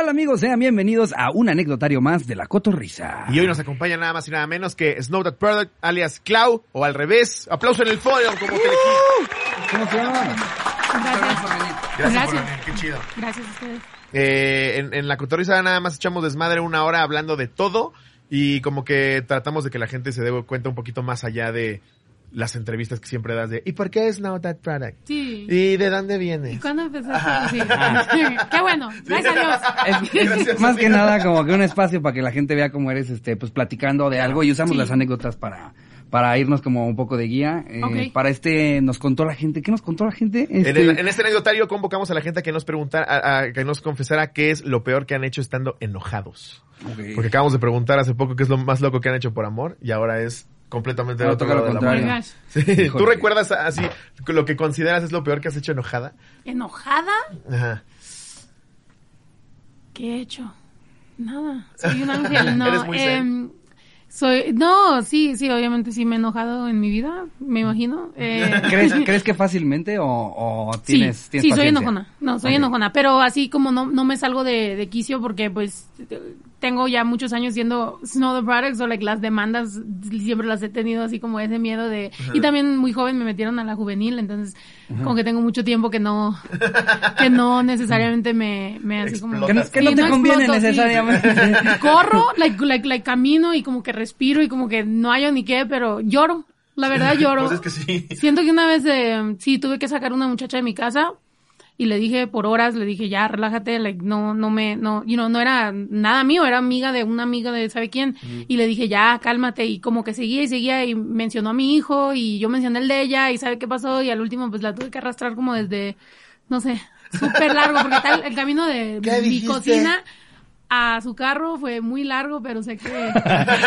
tal amigos? Sean bienvenidos a un anecdotario más de la Cotorrisa. Y hoy nos acompaña nada más y nada menos que Snow That Product, alias Clau, o al revés. Aplauso en el podio, como te ¿Cómo se llama? Gracias. Gracias, Gracias. por venir, qué chido. Gracias a ustedes. Eh, en, en la Cotorrisa nada más echamos desmadre una hora hablando de todo y como que tratamos de que la gente se dé cuenta un poquito más allá de las entrevistas que siempre das de ¿y por qué es Snow That Product? Sí. ¿Y de dónde ¿Y viene? cuándo empezaste? Sí. Qué bueno. Gracias a Dios. Es, Gracias, más que nada como que un espacio para que la gente vea cómo eres, este, pues platicando de algo y usamos Sí. las anécdotas para, para irnos como un poco de guía. Eh, Ok. Para este nos contó la gente, ¿qué nos contó la gente? En, Este, el- en este anecdotario convocamos a la gente a que nos preguntara, a, a que nos confesara qué es lo peor que han hecho estando enojados. ok. Porque acabamos de preguntar hace poco qué es lo más loco que han hecho por amor y ahora es completamente el Ahora otro lado del gosh. Sí. ¿Tú recuerdas así lo que consideras es lo peor que has hecho enojada? ¿Enojada? Ajá. ¿Qué he hecho? Nada. Soy un ángel. No, Eres muy zen. em, soy, no, sí, sí, obviamente sí me he enojado en mi vida, me imagino. Eh, ¿Crees, ¿Crees que fácilmente o, o tienes, sí, tienes sí, soy enojona. No, soy enojona. Pero así como no, no me salgo de, de quicio porque pues tengo ya muchos años siendo Snow the Products o like, las demandas siempre las he tenido así como ese miedo de... Y también muy joven me metieron a la juvenil, entonces como que tengo mucho tiempo que no, que no necesariamente me, me así como... Que no, que no Sí, te conviene exploto, sí. necesariamente. Corro, like, like, like, camino y como que respiro y como que no hallo ni qué, pero lloro. La verdad lloro. Pues es que sí. Siento que una vez, eh, sí, tuve que sacar una muchacha de mi casa y le dije por horas, le dije, ya, relájate, like, no, no me, no, you know, no era nada mío, era amiga de una amiga de sabe quién. Y le dije, ya, cálmate. Y como que seguía y seguía y mencionó a mi hijo y yo mencioné el de ella y sabe qué pasó y al último pues la tuve que arrastrar como desde, no sé, súper largo porque tal, el camino de ¿Qué mi dijiste? cocina a su carro fue muy largo, pero sé que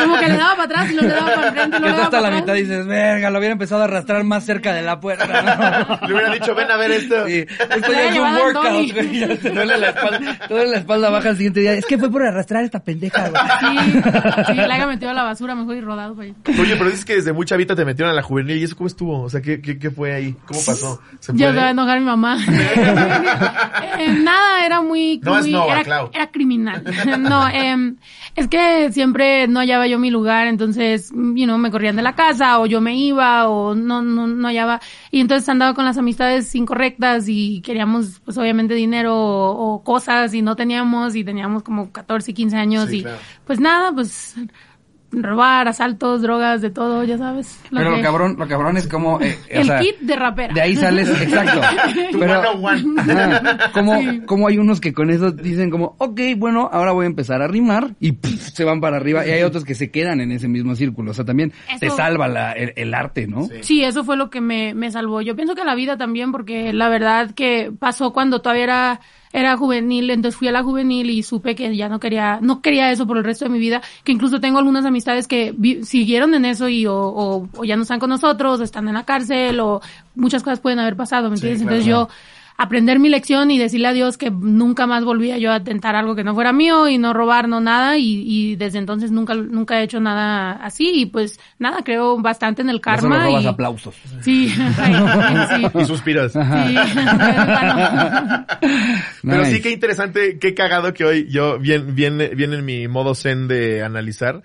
como que le daba para atrás y luego le daba para le daba hasta la para mitad dices, verga, lo hubiera empezado a arrastrar más cerca de la puerta. Le hubiera dicho, ven a ver esto. Sí, esto ya es un workout, Andoni. güey. Ya te duele la espalda, te duele la espalda baja el siguiente día. Es que fue por arrastrar esta pendeja, güey. Sí, sí, la haya metido a la basura mejor y rodado, güey. Oye, pero dices que desde muy chavita te metieron a la juvenil y eso cómo estuvo? O sea, ¿qué, qué, qué fue ahí? ¿Cómo pasó? ¿Se Ya puede? se a enojar mi mamá. Eh, nada, era muy... No es muy- Nova, era, Clau. era criminal. no, em, es que siempre no hallaba yo mi lugar, entonces, you know, me corrían de la casa o yo me iba o no, no, no hallaba. Y entonces andaba con las amistades incorrectas y queríamos, pues obviamente dinero o, o cosas y no teníamos y teníamos como 14, 15 años Sí, y claro. pues nada, pues robar, asaltos, drogas, de todo, ya sabes. Pero lo cabrón, lo cabrón es como, eh, o El sea, kit de rapera. de ahí sales, exacto. Tu Pero, one on one. Ajá, como, Sí. como hay unos que con eso dicen como, ok, bueno, ahora voy a empezar a rimar y pff, se van para arriba. Y hay otros que se quedan en ese mismo círculo. O sea, también te Eso- salva la, el, el arte, ¿no? Sí. Sí, eso fue lo que me, me salvó. Yo pienso que la vida también, porque la verdad que pasó cuando todavía era, era juvenil, entonces fui a la juvenil y supe que ya no quería, no quería eso por el resto de mi vida, que incluso tengo algunas amistades que vi- siguieron en eso y o, o, o ya no están con nosotros, o están en la cárcel, o muchas cosas pueden haber pasado, ¿me Sí, entiendes? claro. Entonces yo, aprender mi lección y decirle a Dios que nunca más volvía yo a tentar algo que no fuera mío y no robar, no nada, y, y desde entonces nunca, nunca he hecho nada así, y pues nada, creo bastante en el Ya solo karma. robas y- aplausos. Sí, sí. Y suspiras. Sí, bueno. Pero sí, qué interesante, qué cagado que hoy yo, bien, bien, bien en mi modo zen de analizar,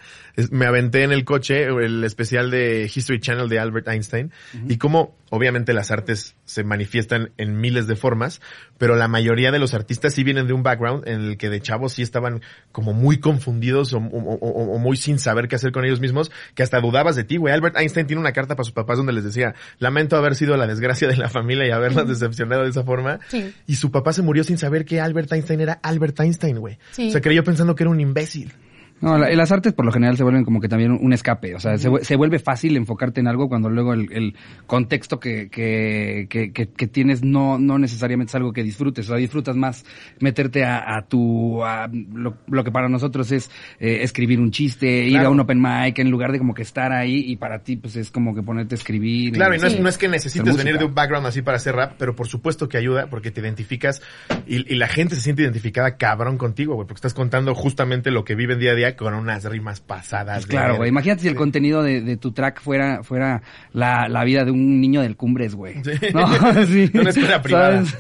me aventé en el coche el especial de History Channel de Albert Einstein y cómo obviamente las artes se manifiestan en miles de formas, pero la mayoría de los artistas sí vienen de un background en el que de chavos sí estaban como muy confundidos o, o- o- o muy sin saber qué hacer con ellos mismos, que hasta dudabas de ti, güey. Albert Einstein tiene una carta para sus papás donde les decía, lamento haber sido la desgracia de la familia y haberlas decepcionado de esa forma. Sí. Y su papá se murió sin saber que Albert Einstein era Albert Einstein, güey. Sí. O sea, creyó pensando que era un imbécil. No, la- las artes por lo general se vuelven como que también un escape. O sea, se, se vuelve fácil enfocarte en algo cuando luego el, el contexto que, que, que, que- tienes no, no necesariamente es algo que disfrutes. O sea, disfrutas más meterte a, a tu, a lo, lo que para nosotros es eh, escribir un chiste, ir a un open mic, en lugar de como que estar ahí y para ti pues es como que ponerte a escribir. Claro, y no, Sí. es, no es que necesites venir de un background así para hacer rap, pero por supuesto que ayuda porque te identificas y, y la gente se siente identificada cabrón contigo, güey, porque estás contando justamente lo que viven día a día con unas rimas pasadas. Pues claro, güey. Imagínate si el contenido de, de, tu track fuera, fuera la, la, vida de un niño del Cumbres, güey. Sí. No, sí. Una escuela privada. Sí.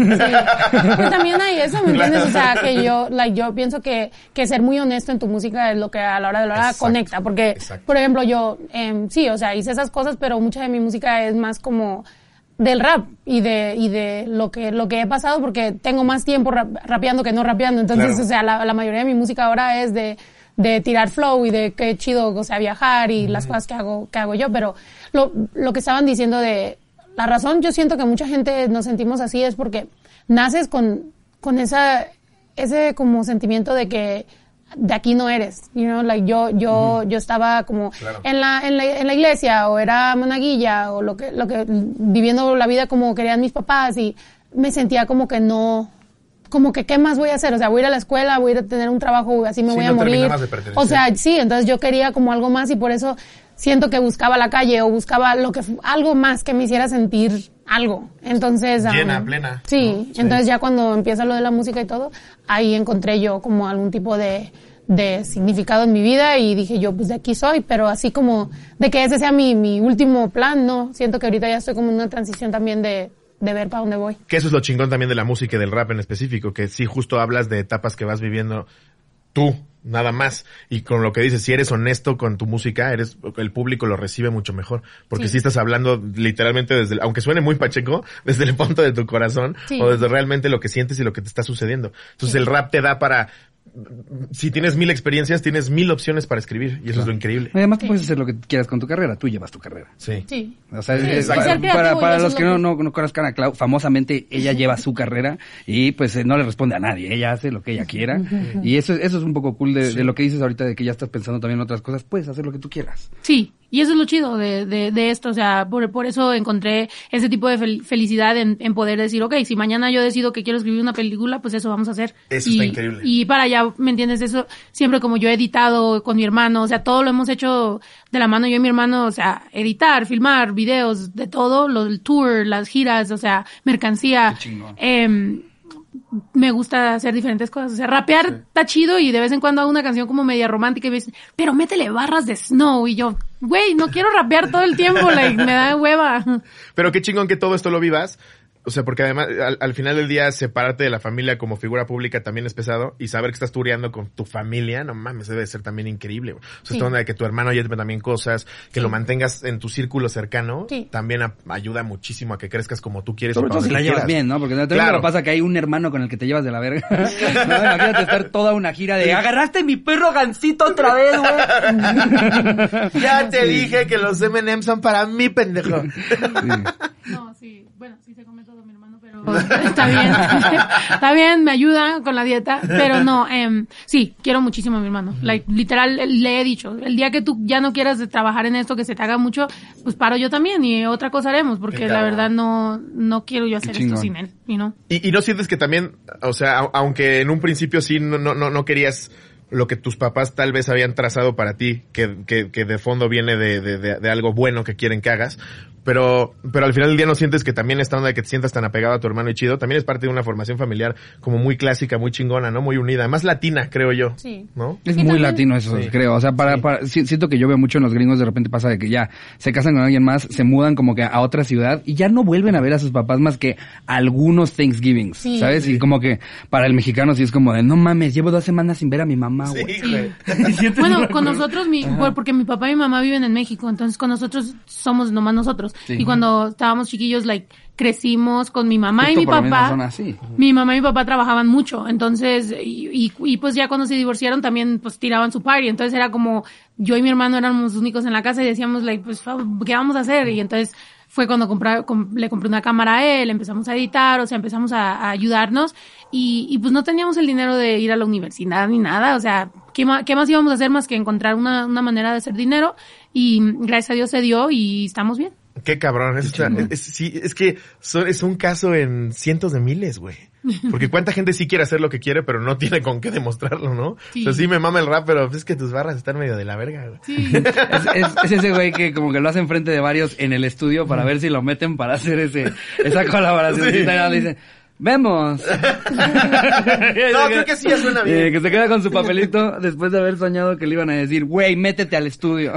también hay eso, ¿me entiendes? O sea, que yo, like, yo pienso que, que ser muy honesto en tu música es lo que a la hora de la hora conecta. Porque, Exacto. por ejemplo, yo, eh, sí, o sea, hice esas cosas, pero mucha de mi música es más como del rap y de y de lo que lo que he pasado porque tengo más tiempo rapeando que no rapeando entonces o sea la, la, mayoría de mi música ahora es de de tirar flow y de qué chido o sea viajar y las cosas que hago que hago yo pero lo lo que estaban diciendo de la razón yo siento que mucha gente nos sentimos así es porque naces con con esa ese como sentimiento de que de aquí no eres, you know, like yo, yo, yo estaba como en, la, en, la, en la iglesia o era monaguilla o lo que, lo que, viviendo la vida como querían mis papás y me sentía como que no, como que qué más voy a hacer, o sea, voy a ir a la escuela, voy a ir a tener un trabajo, así me voy a morir. O sea, sí, entonces yo quería como algo más y por eso siento que buscaba la calle o buscaba lo que, algo más que me hiciera sentir algo. Entonces, llena, plena. Sí, entonces ya cuando empieza lo de la música y todo, ahí encontré yo como algún tipo de, de significado en mi vida y dije yo, pues de aquí soy, pero así como de que ese sea mi, mi último plan, no. Siento que ahorita ya estoy como en una transición también de, de ver para dónde voy. Que eso es lo chingón también de la música y del rap en específico, que sí justo hablas de etapas que vas viviendo tú, nada más. Y con lo que dices, si eres honesto con tu música, eres, el público lo recibe mucho mejor. Porque si estás hablando literalmente desde, aunque suene muy pacheco, desde el punto de tu corazón, o desde realmente lo que sientes y lo que te está sucediendo. Entonces el rap te da para, si tienes mil experiencias, tienes mil opciones para escribir. Y eso es lo increíble. Además, tú puedes hacer lo que quieras con tu carrera. Tú llevas tu carrera. Sí. Sí. O sea, para, para, los que no, no, no, conozcan a Clau, famosamente ella lleva su carrera y pues eh, no le responde a nadie. Ella hace lo que ella quiera. y eso, eso es un poco cool de, de, lo que dices ahorita, de que ya estás pensando también en otras cosas. Puedes hacer lo que tú quieras. Sí. Y eso es lo chido de, de, de esto, o sea, por, por eso encontré ese tipo de felicidad en, en, poder decir, ok, si mañana yo decido que quiero escribir una película, pues eso vamos a hacer. Eso y, está increíble. Y para allá, ¿me entiendes? Eso, siempre como yo he editado con mi hermano, o sea, todo lo hemos hecho de la mano yo y mi hermano, o sea, editar, filmar, videos, de todo, lo, el tour, las giras, o sea, mercancía. Eh, me gusta hacer diferentes cosas. O sea, rapear está chido y de vez en cuando hago una canción como media romántica y me dicen, pero métele barras de snow. Y yo, güey, no quiero rapear todo el tiempo, like, me da hueva. Pero qué chingón que todo esto lo vivas o sea, porque además al, final del día separarte de la familia como figura pública también es pesado y saber que estás tureando con tu familia, no mames, debe ser también increíble. O sea, sí. de que tu hermano lleve también cosas, que sí. lo mantengas en tu círculo cercano, sí. también a, ayuda muchísimo a que crezcas como tú quieres. Sobre todo si la llevas bien, ¿no? Porque también claro. pasa que hay un hermano con el que te llevas de la verga. no, imagínate estar toda una gira de agarraste mi perro gancito otra vez, güey. ya te dije que los M&M son para mí, pendejo. No, sí. Bueno, sí se come todo mi hermano, pero está bien. está bien, me ayuda con la dieta, pero no, eh, sí, quiero muchísimo a mi hermano. Like, literal, le he dicho, el día que tú ya no quieras trabajar en esto, que se te haga mucho, pues paro yo también y otra cosa haremos, porque la verdad no, no quiero yo hacer esto sin él, you know? y, y no sientes que también, o sea, aunque en un principio sí no, no, no querías lo que tus papás tal vez habían trazado para ti, que, que, que de fondo viene de, de, de, de, algo bueno que quieren que hagas, pero, pero al final del día no sientes que también esta onda de que te sientas tan apegado a tu hermano y chido, también es parte de una formación familiar como muy clásica, muy chingona, ¿no? Muy unida, más latina, creo yo. Sí. ¿No? Es muy también... latino eso, sí. creo. O sea, para, sí. para, siento que yo veo mucho en los gringos de repente pasa de que ya se casan con alguien más, se mudan como que a otra ciudad y ya no vuelven a ver a sus papás más que algunos Thanksgivings, sí. ¿sabes? Y como que para el mexicano sí es como de, no mames, llevo dos semanas sin ver a mi mamá, güey. bueno, con nosotros, mi, porque mi papá y mi mamá viven en México, entonces con nosotros somos nomás nosotros. Y cuando estábamos chiquillos, like, crecimos con mi mamá Justo y mi papá. Mi mamá y mi papá trabajaban mucho, entonces, y, y, y, pues ya cuando se divorciaron también pues tiraban su party, entonces era como, yo y mi hermano éramos los únicos en la casa y decíamos, like, pues, ¿qué vamos a hacer? Y entonces fue cuando compré, com, le compré una cámara a él, empezamos a editar, o sea, empezamos a, a ayudarnos y, y, pues no teníamos el dinero de ir a la universidad ni nada, o sea, ¿qué más, qué más íbamos a hacer más que encontrar una, una manera de hacer dinero? Y gracias a Dios se dio y estamos bien. Qué cabrón. Es, es, sí, es que son, es un caso en cientos de miles, güey. Porque cuánta gente sí quiere hacer lo que quiere, pero no tiene con qué demostrarlo, ¿no? Sí. O sea, sí me mama el rap, pero es que tus barras están medio de la verga, güey. Sí. es, es, es, ese güey que como que lo hace enfrente de varios en el estudio para ver si lo meten para hacer ese, esa colaboración. Sí. Y le dicen, Vemos. No, creo que sí ya suena bien. Eh, que se queda con su papelito después de haber soñado que le iban a decir, güey, métete al estudio.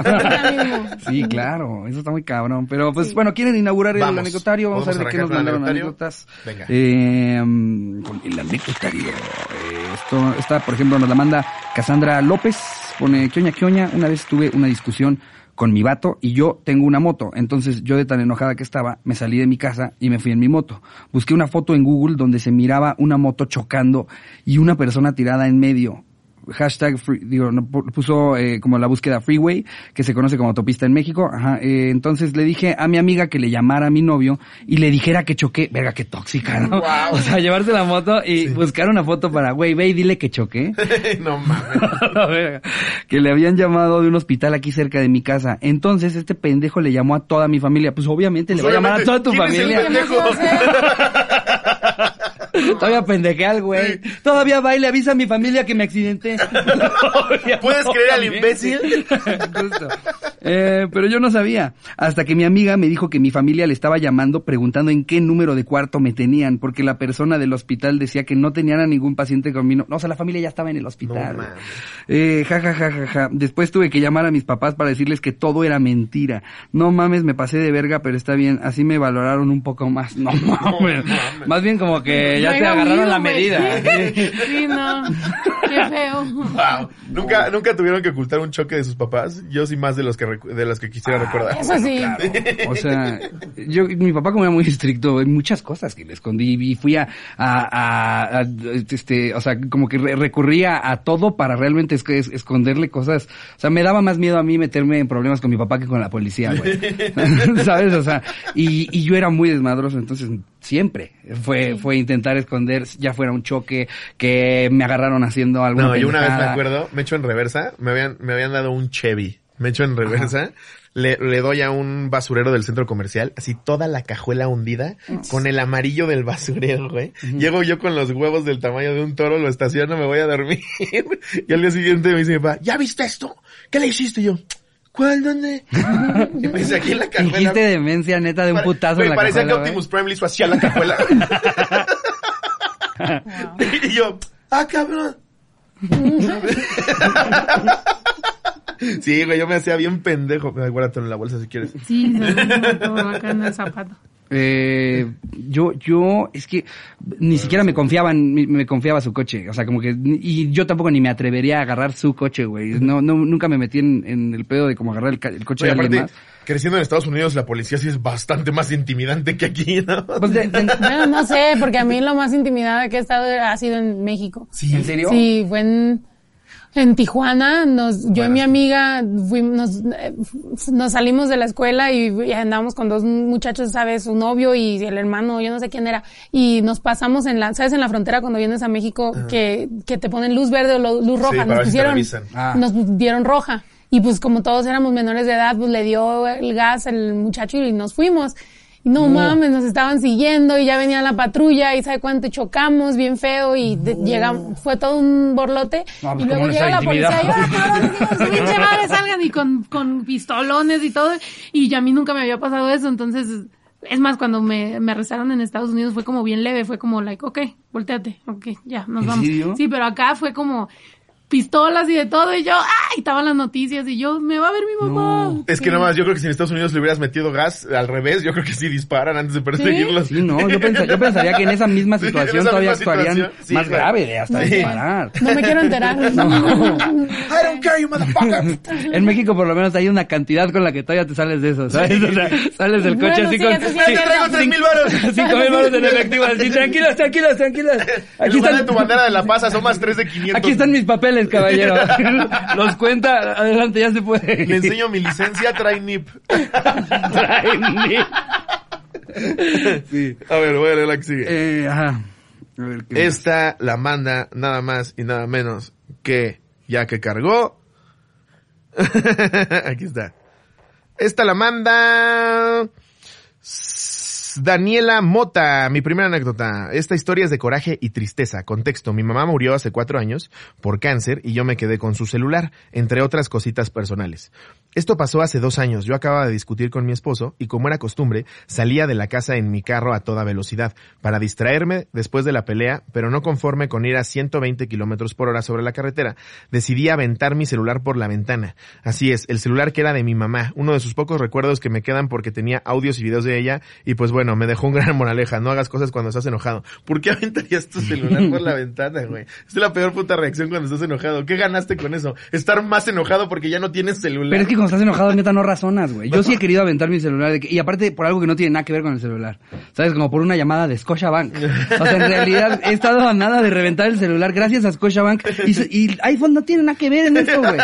Sí, claro, eso está muy cabrón. Pero pues bueno, quieren inaugurar el Vamos. anecdotario, vamos, a ver de qué nos el mandaron anécdotas. Venga. Eh, con el anecdotario. Eh, esto, esta, por ejemplo, nos la manda Cassandra López, pone quioña, quioña. Una vez tuve una discusión con mi vato y yo tengo una moto. Entonces yo de tan enojada que estaba, me salí de mi casa y me fui en mi moto. Busqué una foto en Google donde se miraba una moto chocando y una persona tirada en medio. Hashtag, free- digo, puso eh, como la búsqueda freeway, que se conoce como autopista en México. Ajá, eh, entonces le dije a mi amiga que le llamara a mi novio y le dijera que choqué. Verga, qué tóxica, ¿no? O sea, llevarse la moto y buscar una foto para, güey, ve y dile que choqué. no mames. Que le habían llamado de un hospital aquí cerca de mi casa. Entonces este pendejo le llamó a toda mi familia. Pues obviamente le va a llamar a toda tu ¿quién es el familia. pendejo? Todavía pendeje al güey. Todavía va y le avisa a mi familia que me accidenté. ¿Puedes creer al imbécil? Justo. Eh, pero yo no sabía. Hasta que mi amiga me dijo que mi familia le estaba llamando preguntando en qué número de cuarto me tenían, porque la persona del hospital decía que no tenían a ningún paciente conmigo. No, o sea, la familia ya estaba en el hospital. No eh, ja, ja, ja, ja, ja. Después tuve que llamar a mis papás para decirles que todo era mentira. No mames, me pasé de verga, pero está bien. Así me valoraron un poco más. No mames. Más bien como que ya No te era agarraron mío, la medida. Sí, no. Qué feo. Wow. ¿Nunca, nunca tuvieron que ocultar un choque de sus papás. Yo sí más de los que de los que quisiera recordar. Eso sí. O sea, yo, mi papá como era muy estricto, hay muchas cosas que le escondí y fui a, a, a- a, este, o sea, como que re- recurría a todo para realmente es- es- esconderle cosas. O sea, me daba más miedo a mí meterme en problemas con mi papá que con la policía, güey. ¿Sabes? O sea, y, y yo era muy desmadroso, entonces siempre fue, fue intentar esconder, ya fuera un choque, que me agarraron haciendo algo. No, yo una vez me acuerdo, me echo en reversa, me habían, me habían dado un Chevy, me echo en reversa, le, le doy a un basurero del centro comercial, así toda la cajuela hundida, con el amarillo del basurero, güey. Llego yo con los huevos del tamaño de un toro, lo estaciono, me voy a dormir, y al día siguiente me dice mi papá, ¿ya viste esto? ¿Qué le hiciste? Y yo, ¿cuál, dónde? y me dice, aquí en la cajuela. Dijiste demencia neta de un putazo güey, en la parecía cajuela, que güey. Optimus Prime le hizo así a la cajuela. y yo, ah, cabrón. sí, güey, yo me hacía bien pendejo. Guárdatelo en la bolsa si quieres. Sí, se me todo acá en el zapato. Eh, yo, yo, es que ni siquiera me confiaban, me, me confiaba su coche, o sea, como que, y yo tampoco ni me atrevería a agarrar su coche, güey, no, no, nunca me metí en, en el pedo de como agarrar el, el coche Oye, de alguien aparte, más. creciendo en Estados Unidos, la policía sí es bastante más intimidante que aquí, ¿no? Pues de- de- Bueno, no sé, porque a mí lo más intimidada que he estado ha sido en México. ¿En serio? Sí, fue en, en Tijuana. Nos, yo y mi amiga fuimos, nos, eh, nos salimos de la escuela y, y andábamos con dos muchachos, ¿sabes? Su novio y el hermano, yo no sé quién era. Y nos pasamos en la, ¿sabes? En la frontera cuando vienes a México que, que te ponen luz verde o luz roja. nos si pusieron. Ah. nos dieron roja. Y pues como todos éramos menores de edad, pues le dio el gas el muchacho y nos fuimos. Y no, mames, nos estaban siguiendo y ya venía la patrulla y sabe cuánto chocamos bien feo y de- llegamos, fue todo un borlote. No, pues, y luego ¿cómo no llega la policía y? "Ah, madre, salgan y con, con pistolones y todo. Y ya a mí nunca me había pasado eso, entonces... Es más, cuando me, me arrestaron en Estados Unidos fue como bien leve, fue como like, ok, volteate, ok, ya, nos ¿En vamos. serio? Sí, pero acá fue como pistolas y de todo y yo, ¡ay! Estaban las noticias y yo, me va a ver mi mamá. Es que Sí. nada más, yo creo que si en Estados Unidos le hubieras metido gas al revés, yo creo que sí disparan antes de perseguirlos. Sí, no, yo, pensa- yo pensaría que en esa misma Sí, en situación esa todavía misma actuarían situación, sí, más güey. grave de hasta Sí. disparar. No me quiero enterar. I don't care, you motherfucker. En México por lo menos hay una cantidad con la que todavía te sales de eso, ¿sabes? O sea, sales del coche Bueno, así sí, con... sí, traigo tres mil varos. Cinco mil baros en efectivo, así, tranquilos, tranquilos, tranquilos. En Aquí lugar de están, tu bandera de la paz, asomas tres de 500. aquí están mis papeles, caballero. Los cuenta, adelante, ya se puede. Le enseño mi licencia, trae NIP. sí. A ver, voy a leer la que sigue. Eh, ajá. A ver, ¿qué más? Esta la manda nada más y nada menos que ya que cargó. Aquí está. Esta la manda Daniela Mota, mi primera anécdota. Esta historia es de coraje y tristeza. Contexto, mi mamá murió hace cuatro años por cáncer y yo me quedé con su celular, entre otras cositas personales. Esto pasó hace dos años. Yo acababa de discutir con mi esposo y como era costumbre, salía de la casa en mi carro a toda velocidad para distraerme después de la pelea, pero no conforme con ir a 120 kilómetros por hora sobre la carretera, decidí aventar mi celular por la ventana. Así es, el celular que era de mi mamá, uno de sus pocos recuerdos que me quedan porque tenía audios y videos de ella y pues bueno, me dejó un gran moraleja, no hagas cosas cuando estás enojado. ¿Por qué aventarías tu celular por la ventana, güey? Es la peor puta reacción cuando estás enojado. ¿Qué ganaste con eso? Estar más enojado porque ya no tienes celular. Pero es que cuando estás enojado, neta, no razonas, güey. Yo sí he querido aventar mi celular. de que- y aparte, por algo que no tiene nada que ver con el celular. ¿Sabes? Como por una llamada de Scotiabank. O sea, en realidad, he estado a nada de reventar el celular gracias a Scotiabank. Y, y iPhone no tiene nada que ver en esto, güey.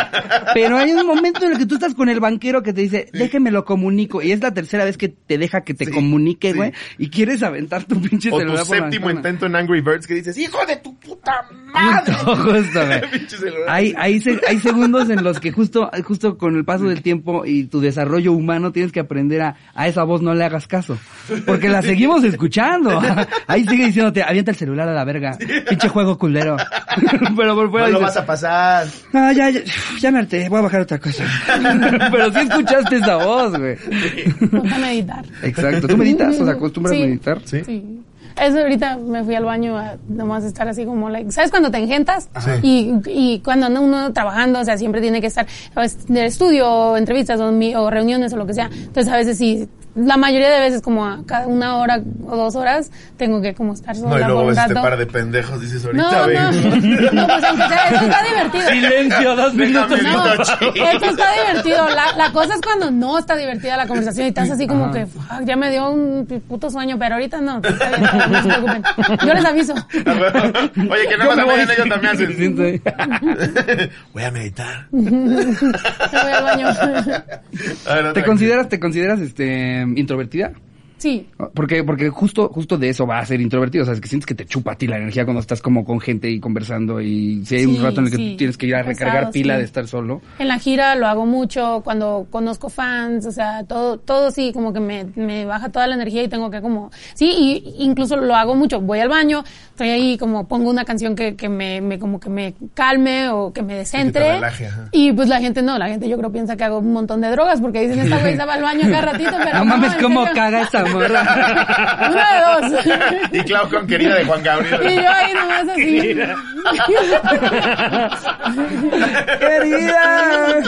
Pero hay un momento en el que tú estás con el banquero que te dice, déjeme lo comunico. Y es la tercera vez que te deja que te Sí, comunique, sí. güey. Y quieres aventar tu pinche o tu celular por la séptimo intento en Angry Birds que dices, hijo de tu puta madre. Justo, güey. Pinche celular. Hay, hay segundos en los que justo, justo con el paso del tiempo y tu desarrollo humano tienes que aprender a, a esa voz no le hagas caso. Porque la seguimos escuchando. Ahí sigue diciéndote, avienta el celular a la verga. Pinche juego culero. Pero por fuera no lo vas a pasar. "Ah, ya, ya, ya me harté, voy a bajar otra cosa. Pero sí escuchaste esa voz, güey. Ponte a meditar. Exacto. ¿Tú meditas? ¿O sea, acostumbras Sí. a meditar? Sí. Eso ahorita me fui al baño a nomás estar así como, like, ¿sabes cuando te engentas? Y, y cuando anda uno trabajando, o sea, siempre tiene que estar pues, de estudio, o entrevistas, o, mi- o reuniones, o lo que sea. Entonces, a veces sí, la mayoría de veces, como a cada una hora o dos horas, tengo que como estar sola No, y luego por un este rato. par de pendejos, dices, ahorita no, no, vengo. no, pues aunque sea, esto está divertido. Silencio, dos minutos. No, Esto está divertido. La, la cosa es cuando no está divertida la conversación y estás así como que "Fuck, ya me dio un puto sueño, pero ahorita no. Está bien, no se preocupen. Yo les aviso. Oye, que me más voy. mañana ellos también hacen. Siento ahí. Voy a meditar. Me voy al baño. A ver, ¿Te consideras, te consideras, este, introvertida? Sí. Porque, porque justo, justo de eso va a ser introvertido, o sea, es que sientes que te chupa a ti la energía cuando estás como con gente y conversaendo y si hay un rato en el que sí. tú tienes que ir a recargar pila sí. de estar solo. En la gira lo hago mucho cuando conozco fans, o sea, todo, todo sí, como que me, me baja toda la energía y tengo que como, sí, y incluso lo hago mucho. Voy al baño, estoy ahí como pongo una canción que, que me, me como que me calme o que me descentre. relaje, y pues la gente no, la gente yo creo piensa que hago un montón de drogas porque dicen esta güey estaba al baño cada ratito, pero No mames, en cómo caga esa morra. Una de dos. Y Clau con querida de Juan Y Gabriel. yo ahí nomás así. ¡Querida!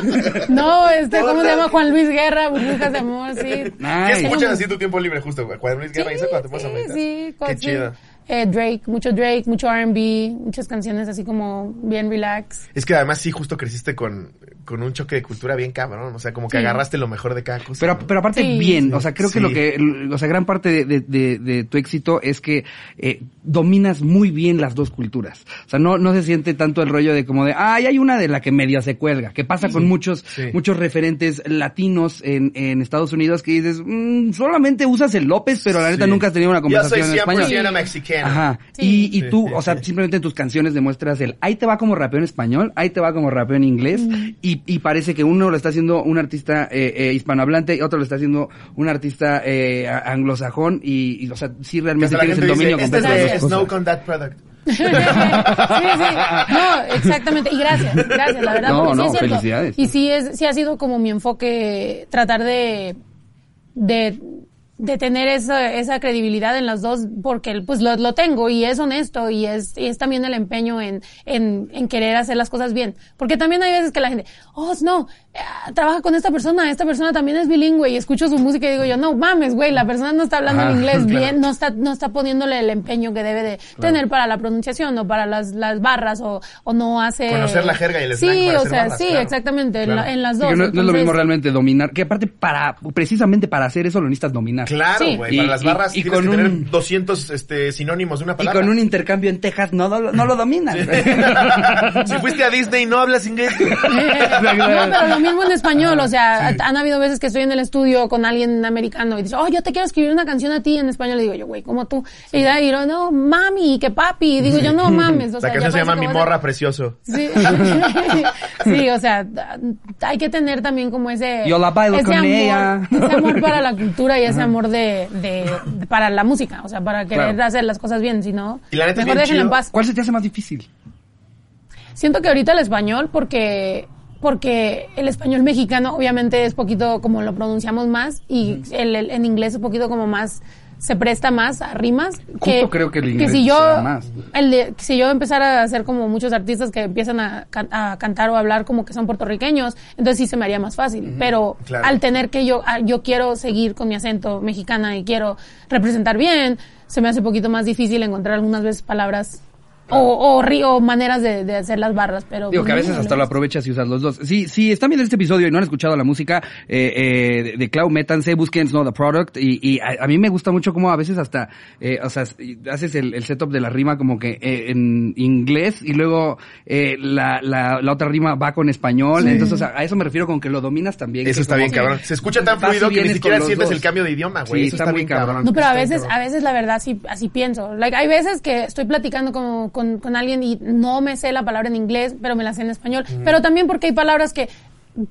No, este, ¿cómo se llama? Juan Luis Guerra, Burbujas de Amor, sí. ¿Qué Ay, escuchas así tu tiempo libre justo? Cuando Luis Guerra dice cuando te pones a sí, meditar. sí, Qué sí. chido. Eh, Drake, mucho Drake, mucho R&B, muchas canciones así como bien relax. Es que además sí justo creciste con, con un choque de cultura bien cabrón. O sea, como que Sí. agarraste lo mejor de cada cosa. Pero, ¿no? pero aparte Sí. bien, o sea, creo que lo que, o sea, gran parte de, de- de- de tu éxito es que eh, dominas muy bien las dos culturas. O sea, no, no se siente tanto el rollo de como de, ay, hay una de la que medio se cuelga, que pasa con muchos, Sí. muchos referentes latinos en, en Estados Unidos que dices, "Mm, solamente usas el López, pero la neta Sí. nunca has tenido una Yo conversación soy en español. 100% Ajá. Sí. Y, y tú, sí, o sea, sí. simplemente en tus canciones demuestras el ahí te va como rapeo en español, ahí te va como rapeo en inglés, y, y parece que uno lo está haciendo un artista eh, eh, hispanohablante y otro lo está haciendo un artista eh, a- anglosajón, y, y, o sea, sí realmente tienes el dominio dice, este completo Gracias. dos Snow con that product. sí, sí. No, exactamente. Y gracias, gracias, la verdad. No, sí no, es felicidades. Y sí es, sí ha sido como mi enfoque tratar de, de, de tener esa, esa credibilidad en las dos, porque pues lo, lo tengo y es honesto y es, y es también el empeño en, en, en querer hacer las cosas bien. Porque también hay veces que la gente, oh, no, eh, trabaja con esta persona, esta persona también es bilingüe y escucho su música y digo yo, no mames, güey, la persona no está hablando en inglés claro. bien, no está, no está poniéndole el empeño que debe de tener para la pronunciación o para las, las barras o, o no hace... Conocer la jerga y el slang Sí, para o hacer sea, barras, sí, claro. exactamente, en, la- en las dos. no, no es lo mismo realmente dominar, que aparte para, precisamente para hacer eso lo necesitas dominar. Claro, Sí. güey. Y- Para las y- barras y tienes con que tener un- 200 este, sinónimos de una Y palabra. con un intercambio en Texas no, lo- no lo dominas. si fuiste a Disney y no hablas inglés. no, pero lo mismo en español, o sea, han habido veces que estoy en el estudio con alguien americano y dice, oh, yo te quiero escribir una canción a ti en español, y digo yo, güey, como tú. Y da, y yo, no, mami, que papi, y digo yo, no mames, o sea, la canción se llama Mi morra precioso. Sí. sí, o sea, hay que tener también como ese... Yo la bailo ese con amor, ella. Ese amor para la cultura y ese amor amor de, de, para la música, o sea, para querer Claro. hacer las cosas bien, si no, Y la neta es mejor bien déjenla en paz. ¿Cuál se te hace más difícil? Siento que ahorita el español, porque porque el español mexicano obviamente es poquito como lo pronunciamos más y el, el- en inglés es poquito como más se presta más a rimas Justo creo que el inglés si yo más. el de- si yo empezara a hacer como muchos artistas que empiezan a, a cantar o hablar como que son puertorriqueños entonces sí se me haría más fácil pero Claro. al tener que yo yo quiero seguir con mi acento mexicana y quiero representar bien se me hace un poquito más difícil encontrar algunas veces palabras o, o, ri- o maneras de, de hacer las barras, pero... Digo pues, que a veces no hasta lo aprovechas y usas los dos. Sí, sí, están viendo este episodio y no han escuchado la música eh, eh, de, de Clau, métanse, busquen Know the Product y, y a, a mí me gusta mucho cómo a veces hasta, eh, o sea, haces el, el setup de la rima como que eh, en inglés y luego eh, la, la, la otra rima va con español. Entonces, o sea, a eso me refiero con que lo dominas también. Eso está como bien, que cabrón. Se escucha tan fluido que ni siquiera sientes dos. el cambio de idioma, güey. Sí, Eso está está muy bien cabrón. cabrón. No, pero a veces, a veces la verdad sí, así pienso. Like, hay veces que estoy platicando con, con, con alguien y no me sé la palabra en inglés, pero me la sé en español. Pero también porque hay palabras que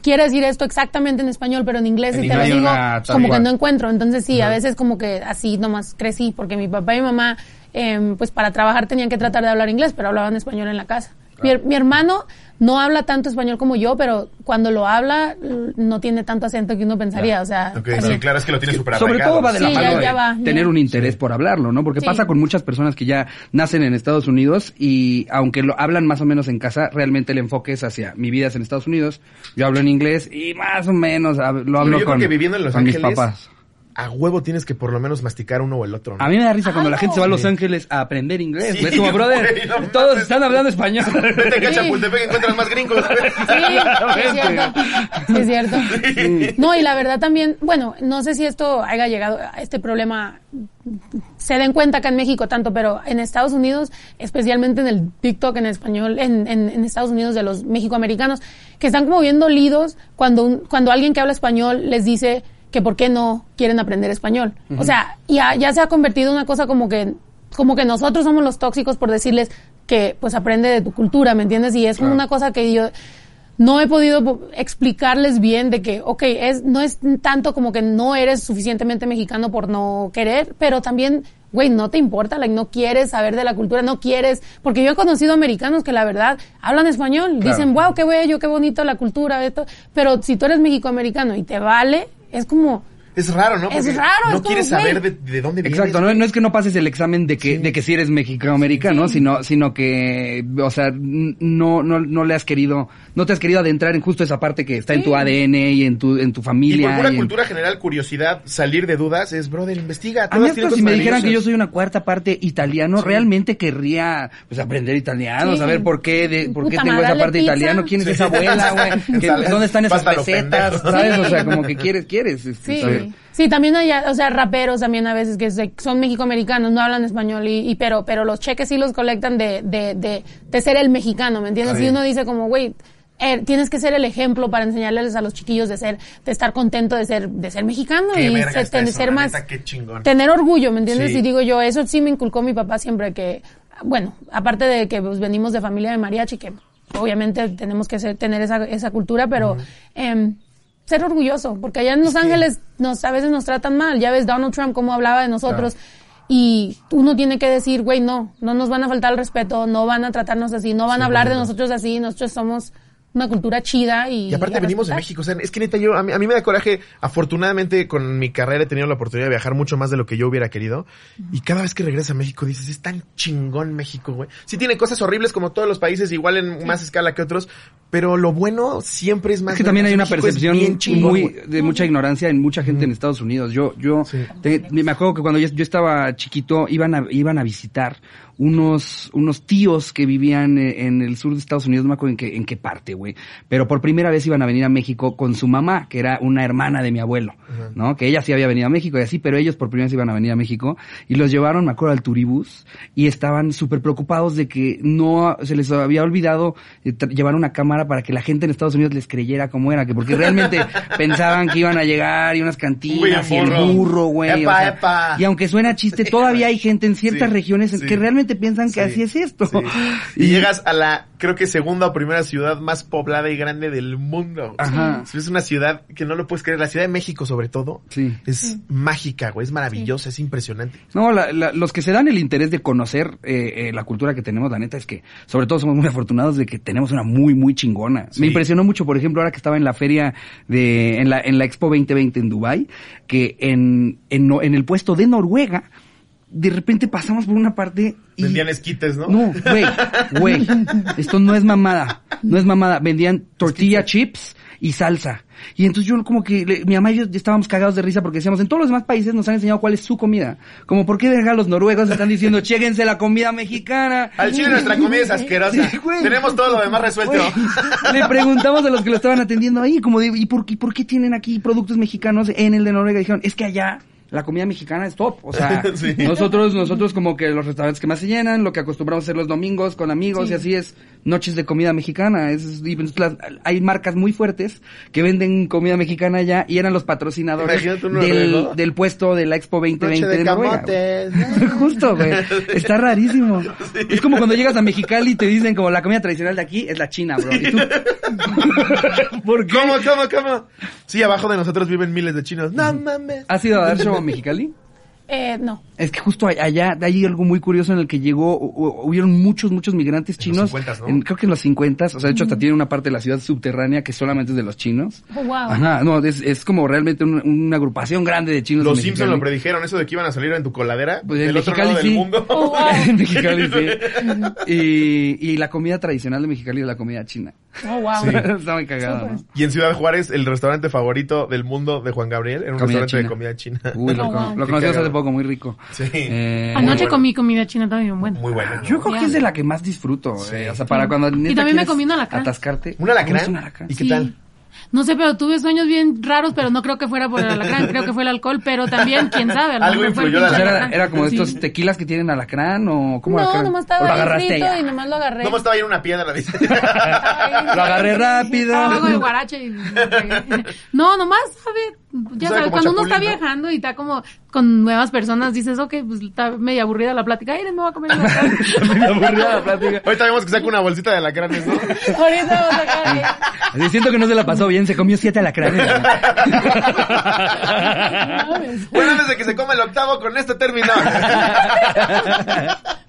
quiere decir esto exactamente en español, pero en inglés En y te lo digo una- como que no encuentro. Entonces sí, a veces como que así nomás crecí, porque mi papá y mi mamá, em, pues para trabajar tenían que tratar de hablar inglés, pero hablaban español en la casa. Mi, mi hermano no habla tanto español como yo, pero cuando lo habla no tiene tanto acento que uno pensaría, o sea... Sí, claro, es que lo tiene súper Sobre todo va de la Sí, mano ya- de ya va, ya. tener un interés por hablarlo, ¿no? Porque Sí. pasa con muchas personas que ya nacen en Estados Unidos y aunque lo hablan más o menos en casa, realmente el enfoque es hacia mi vida es en Estados Unidos, yo hablo en inglés y más o menos lo hablo yo creo con, que viviendo en Los con mis Ángeles- papás. A huevo tienes que por lo menos masticar uno o el otro, ¿no? A mí me da risa cuando la gente se va a Los. Ángeles a aprender inglés. Sí, es como, brother, güey, no todos mames. están hablando español. Vete a Sí. Chapultepec y encuentras más gringos. Sí, sí es cierto. Sí es cierto. No, y la verdad también, bueno, no sé si esto haya llegado a este problema, se den cuenta acá en México tanto, pero en Estados Unidos, especialmente en el TikTok en español, en, en, en Estados Unidos de los mexicoamericanos, que están como bien dolidos cuando, un- cuando alguien que habla español les dice que por qué no quieren aprender español. O sea, ya, ya se ha convertido en una cosa como que, como que nosotros somos los tóxicos por decirles que pues aprende de tu cultura, ¿me entiendes? Y es como una cosa que yo no he podido po- explicarles bien de que, ok, es, no es tanto como que no eres suficientemente mexicano por no querer, pero también, güey, no te importa, like, no quieres saber de la cultura, no quieres, porque yo he conocido americanos que la verdad hablan español, Claro. dicen, wow, qué bello, qué bonito la cultura, esto, pero si tú eres mexicoamericano y te vale, es como, Es raro, ¿no? Es raro, es No como, quieres saber de, de dónde vienes. Exacto, no, no es que no pases el examen de que, de que si eres mexicano-americano, sino, sino que, o sea, no, no, no le has querido, no te has querido adentrar en justo esa parte que está en tu Sí. ADN y en tu, en tu Y familia. por pura y en- cultura general, curiosidad, salir de dudas es, brother, investiga. A mí hasta si me dijeran que yo soy una cuarta parte italiano, realmente querría pues aprender italiano, Sí. saber por qué, de, por qué tengo esa parte pizza. italiano, quién es Sí. esa abuela, güey, ¿Qué- Sale- dónde están esas pendejo. ¿sabes? O sea, Sí. como que quieres, quieres. este, Sí, saber. sí, también hay, o sea, raperos también a veces que se- son mexicoamericanos, no hablan español y, y pero, pero los cheques sí los colectan de, de, de, de ser el mexicano, ¿me entiendes? Sí. Y uno dice como, güey, eh, tienes que ser el ejemplo para enseñarles a los chiquillos de ser, de estar contento de ser, de ser mexicano Qué y verga ser, eso, más, neta, tener orgullo, ¿me entiendes? Sí. Y digo yo, eso sí me inculcó mi papá siempre que, bueno, aparte de que pues, venimos de familia de mariachi, que obviamente tenemos que ser- tener esa, esa cultura, pero em, ser orgulloso, porque allá en Los Ángeles nos, a veces nos tratan mal. Ya ves Donald Trump cómo hablaba de nosotros. Y uno tiene que decir, güey, no, no nos van a faltar el respeto, no van a tratarnos así, no van a hablar de nosotros así, nosotros somos una cultura chida y... Y aparte venimos de. México, o sea, es que neta yo, a mí, a mí me da coraje, afortunadamente con mi carrera he tenido la oportunidad de viajar mucho más de lo que yo hubiera querido, y cada vez que regresas a México dices, es tan chingón México, güey. Sí tiene cosas horribles como todos los países, igual en más escala que otros, pero lo bueno siempre es más... Es que también hay una México percepción chingón, muy de mucha ignorancia en mucha gente en Estados Unidos. Yo, yo Sí. te- me acuerdo que cuando yo, yo estaba chiquito iban a, iban a visitar unos, unos tíos que vivían eh, en el sur de Estados Unidos, no me acuerdo en qué, en qué parte, güey. Pero por primera vez iban a venir a México con su mamá, que era una hermana de mi abuelo, ¿no? Que ella sí había venido a México y así, pero ellos por primera vez iban a venir a México y los llevaron, me acuerdo, al turibús y estaban súper preocupados de que no se les había olvidado eh, llevar una cámara para que la gente en Estados Unidos les creyera cómo era, que porque realmente pensaban que iban a llegar y unas cantinas Uy, y el burro. güey. o Epa, sea, epa. Y aunque suena chiste, todavía hay gente en ciertas Sí, regiones sí. que realmente piensan que Sí, así es esto. sí. Y, llegas a la creo que segunda o primera ciudad más poblada y grande del mundo. Ajá. Es una ciudad que no lo puedes creer. La Ciudad de México, sobre todo, Sí. es mágica, güey. Es maravillosa, es impresionante. No, la- la- los que se dan el interés de conocer eh, eh, la cultura que tenemos, la neta es que, sobre todo, somos muy afortunados de que tenemos una muy, muy chingona. Sí. Me impresionó mucho, por ejemplo, ahora que estaba en la feria de, en la, en la Expo 2020 en Dubai, que en, en, no- en el puesto de Noruega, de repente pasamos por una parte y... Vendían esquites, ¿no? No, güey, güey, esto no es mamada, no es mamada. Vendían tortilla chips y salsa. Y entonces yo como que, le- mi mamá y yo estábamos cagados de risa porque decíamos, en todos los demás países nos han enseñado cuál es su comida. Como, ¿por qué verga los noruegos están diciendo, chéguense la comida mexicana? Al chile nuestra comida es asquerosa. Sí, güey. Tenemos todo lo demás resuelto. Güey, Le preguntamos a los que lo estaban atendiendo ahí, como de, ¿y por, qué- por qué tienen aquí productos mexicanos en el de Noruega? Dijeron, es que allá la comida mexicana es top. O sea, Sí. nosotros, nosotros como que los restaurantes que más se llenan, lo que acostumbramos a hacer los domingos con amigos Sí. y así es noches de comida mexicana. Es, y entonces las- hay marcas muy fuertes que venden comida mexicana allá y eran los patrocinadores del, puesto de la Expo 2020 Noche de Noruega, camotes. Justo, güey. Está rarísimo. Es como cuando llegas a Mexicali y te dicen como la comida tradicional de aquí es la china, bro. Y tú, ¿Por qué? ¿Cómo, cómo, cómo? Sí, abajo de nosotros viven miles de chinos. No mames. ¿Has ido a dar show a Mexicali? Eh, no. Es que justo allá hay algo muy curioso en el que llegó, hu- hu- hubieron muchos, muchos migrantes En los chinos. 50s, ¿no? en- creo que en los 50, o sea, de hecho hasta tiene una parte de la ciudad subterránea que solamente es de los chinos. Oh, wow. Ajá, no, es, es como realmente un- una agrupación grande de chinos. Los en Simpsons lo predijeron, eso de que iban a salir en tu coladera Pues en del otro Mexicali lado sí. del mundo. Oh, wow. en Mexicali, sí. Y, y la comida tradicional de Mexicali es la comida china. Oh, wow. Está muy cagado, ¿no? Y en Ciudad Juárez, el restaurante favorito del mundo de Juan Gabriel era un Comida restaurante de comida china. Uy, lo, Oh, wow. lo conocimos hace poco, muy rico. Sí. Eh, Anoche bueno. comí comida china también buena. Muy bueno. Yo creo que Sí. es de la que más disfruto, eh, o sea, para cuando neta también me comí un alacrán. atascarte. ¿Un alacrán? ¿Y qué Sí. tal? No sé, pero tuve sueños bien raros, pero no creo que fuera por el alacrán, creo que fue el alcohol, pero también, quién sabe, a lo Algo mejor fue el influyó el era, alacrán. era como Sí. estos tequilas que tienen alacrán o cómo No, alacrán? nomás ¿O lo estaba ahí agarraste y nomás lo agarré. ¿Cómo estaba ahí en una piedra? Dice. Lo agarré rápido. Estaba abajo de guarache y... No, nomás, ¿sabe? Ya Sabe sabes, cuando uno está viajando y está como con nuevas personas, dices, ok, pues está medio aburrida la plática, ay, me voy a comer el alacrán. Me aburría la plática. Ahorita vemos que saca una bolsita de alacranes, ¿no? Ahorita vamos a sacar siento que no se la pasó bien, se comió siete alacranes. Bueno, antes de que se coma el octavo, con este término.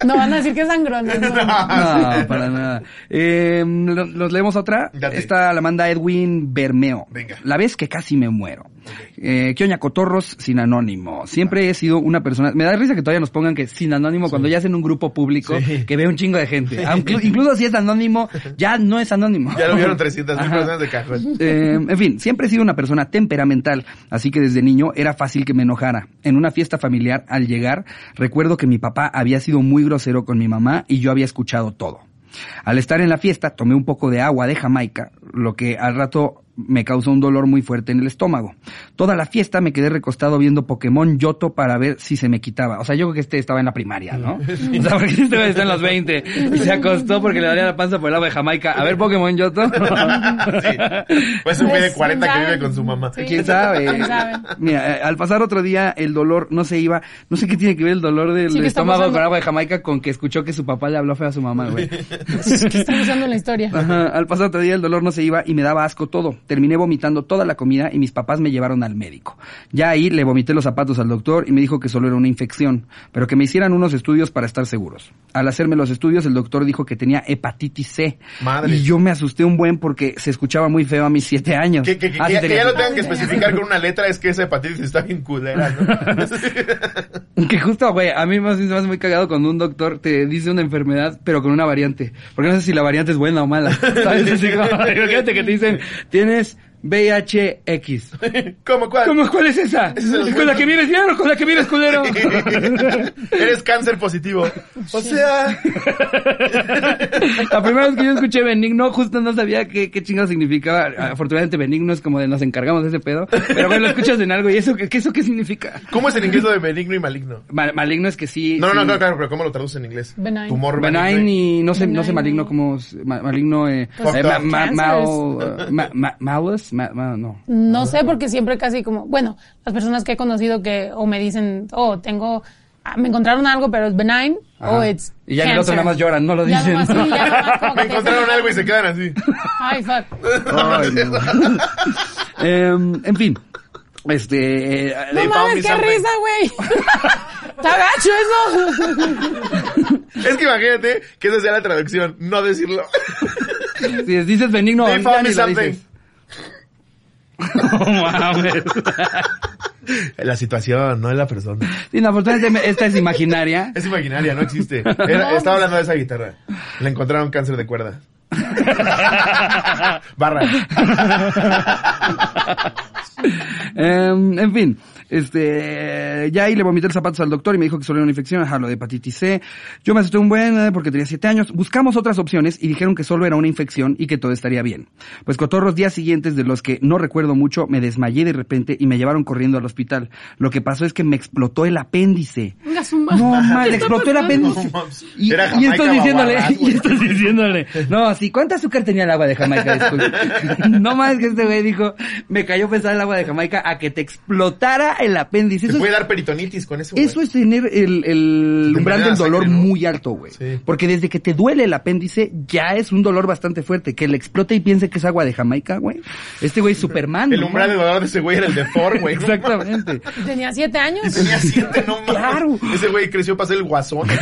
No van a decir que es sangrona. no. No, para nada. Eh, ¿lo- ¿Los leemos otra? Date. Esta la manda Edwin Bermeo. Venga. La vez que casi me muero. Eh, ¿Qué oña cotorros sin anónimo? Siempre he sido una persona... Me da risa que todavía nos pongan que sin anónimo cuando ya hacen un grupo público Sí. que ve un chingo de gente. Aunque, incluso si es anónimo, ya no es anónimo. Ya lo vieron 300 mil personas de cajón. Eh, en fin, siempre he sido una persona temperamental, así que desde niño era fácil que me enojara. En una fiesta familiar, al llegar, recuerdo que mi papá había sido muy grosero con mi mamá y yo había escuchado todo. Al estar en la fiesta, tomé un poco de agua de Jamaica, lo que al rato me causó un dolor muy fuerte en el estómago. Toda la fiesta me quedé recostado viendo Pokémon Yoto para ver si se me quitaba. O sea, yo creo que este estaba en la primaria, ¿no? O sea, porque este güey está en los 20 y se acostó porque le daría la panza por el agua de Jamaica. A ver, Pokémon Yoto. Sí. Pues un güey de Pues, 40 que ¿quién vive con su mamá. Sí. ¿Quién sabe? ¿Quién sabe? Mira, eh, al pasar otro día el dolor no se iba. No sé qué tiene que ver el dolor del Sí, estómago pasando. con agua de Jamaica con que escuchó que su papá le habló feo a su mamá, güey. ¿Qué están usando en la historia? Ajá, al pasar otro día el dolor no se iba y me daba asco todo. Terminé vomitando toda la comida y mis papás me llevaron al médico. Ya ahí le vomité los zapatos al doctor y me dijo que solo era una infección, pero que me hicieran unos estudios para estar seguros. Al hacerme los estudios el doctor dijo que tenía hepatitis C. Madre. Y yo me asusté un buen porque se escuchaba muy feo a mis siete años. Que, que, que, Ah, sí que ya, ya lo tengan que especificar con una letra es que esa hepatitis está bien culera, ¿no? Que justo, güey, a mí más me hace muy cagado cuando un doctor te dice una enfermedad, pero con una variante. Porque no sé si la variante es buena o mala. ¿Sabes? Así como, imagínate que te dicen, tienes VIH-X. ¿Cómo cuál? ¿Cómo, ¿Cuál es esa? El- ¿Con la que vienes bien o con la que vienes culero? Eres cáncer positivo. O sea, La primera vez que yo escuché benigno, justo no sabía qué, qué chingado significaba. Afortunadamente benigno es como de nos encargamos de ese pedo. Pero bueno, lo escuchas en algo y eso, ¿qué, eso qué significa? ¿cómo es en inglés lo de benigno y maligno? Ma- maligno es que sí. No, no, sí. no, claro, pero ¿cómo lo traduces en inglés? Benign. Tumor Benign y no sé, no sé Benign. maligno como ma- maligno eh, Pues, eh, ma- ma- cancer mal- ma- ma- no. No sé, porque siempre casi como, bueno, las personas que he conocido que o me dicen, oh, tengo, ah, me encontraron algo, pero es benign, oh, Ajá. it's Y ya otro cancer. nada más lloran, no lo Ya dicen. nomás, sí, ya nomás como que te Encontraron dicen, algo y se quedan así. Ay, fuck. Ay, no. Em, en fin. Este. eh, No found mames, me qué risa, güey. Está gacho eso. Es que imagínate que esa sea la traducción, no decirlo. si dices benigno, ni me lo dices. No mames. La situación, no es la persona. Sí, no, esta es imaginaria. Es imaginaria, no existe. Era- estaba hablando de esa guitarra. Le encontraron cáncer de cuerda. Barra. Em, en fin, este, ya ahí le vomité el zapatos al doctor y me dijo que solo era una infección, ajá, lo de hepatitis C. Yo me asusté un buen eh, porque tenía siete años. Buscamos otras opciones y dijeron que solo era una infección y que todo estaría bien. Pues cotorros días siguientes de los que no recuerdo mucho, me desmayé de repente y me llevaron corriendo al hospital. Lo que pasó es que me explotó el apéndice. Venga, su madre. No, mal, ¿Qué le está explotó el apéndice. No, mames. Y, Era y Jamaica estás diciéndole, y estás diciéndole, no, sí, ¿cuánta azúcar tenía el agua de Jamaica después? no más que este güey dijo, me cayó pesada el agua de Jamaica a que te explotara el apéndice. Eso puede es, dar peritonitis con eso. güey. eso es tener el, el Te umbral del dolor sangre, ¿no? muy alto, güey. Sí. Porque desde que te duele el apéndice, ya es un dolor bastante fuerte. Que le explote y piense que es agua de Jamaica, güey. Este güey es Superman. El ¿no? umbral de dolor de ese güey era el de Thor, güey. Exactamente. Tenía siete años. mames. Tenía siete, no mames. Claro. Ese güey creció para ser el guasón.